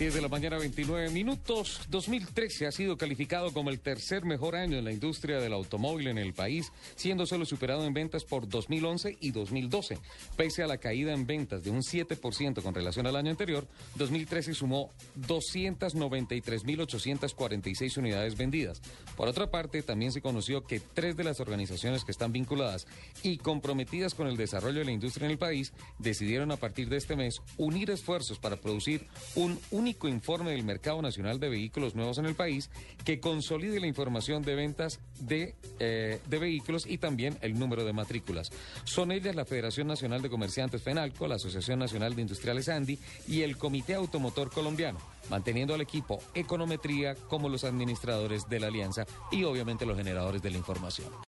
10 de la mañana, 29 minutos. 2013 ha sido calificado como el tercer mejor año en la industria del automóvil en el país, siendo solo superado en ventas por 2011 y 2012. Pese a la caída en ventas de un 7% con relación al año anterior, 2013 sumó 293.846 unidades vendidas. Por otra parte, también se conoció que tres de las organizaciones que están vinculadas y comprometidas con el desarrollo de la industria en el país decidieron a partir de este mes unir esfuerzos para producir un único informe del Mercado Nacional de Vehículos Nuevos en el país que consolide la información de ventas de, eh, de vehículos y también el número de matrículas. Son ellas la Federación Nacional de Comerciantes FENALCO, la Asociación Nacional de Industriales ANDI y el Comité Automotor Colombiano, manteniendo al equipo Econometría como los administradores de la alianza y obviamente los generadores de la información.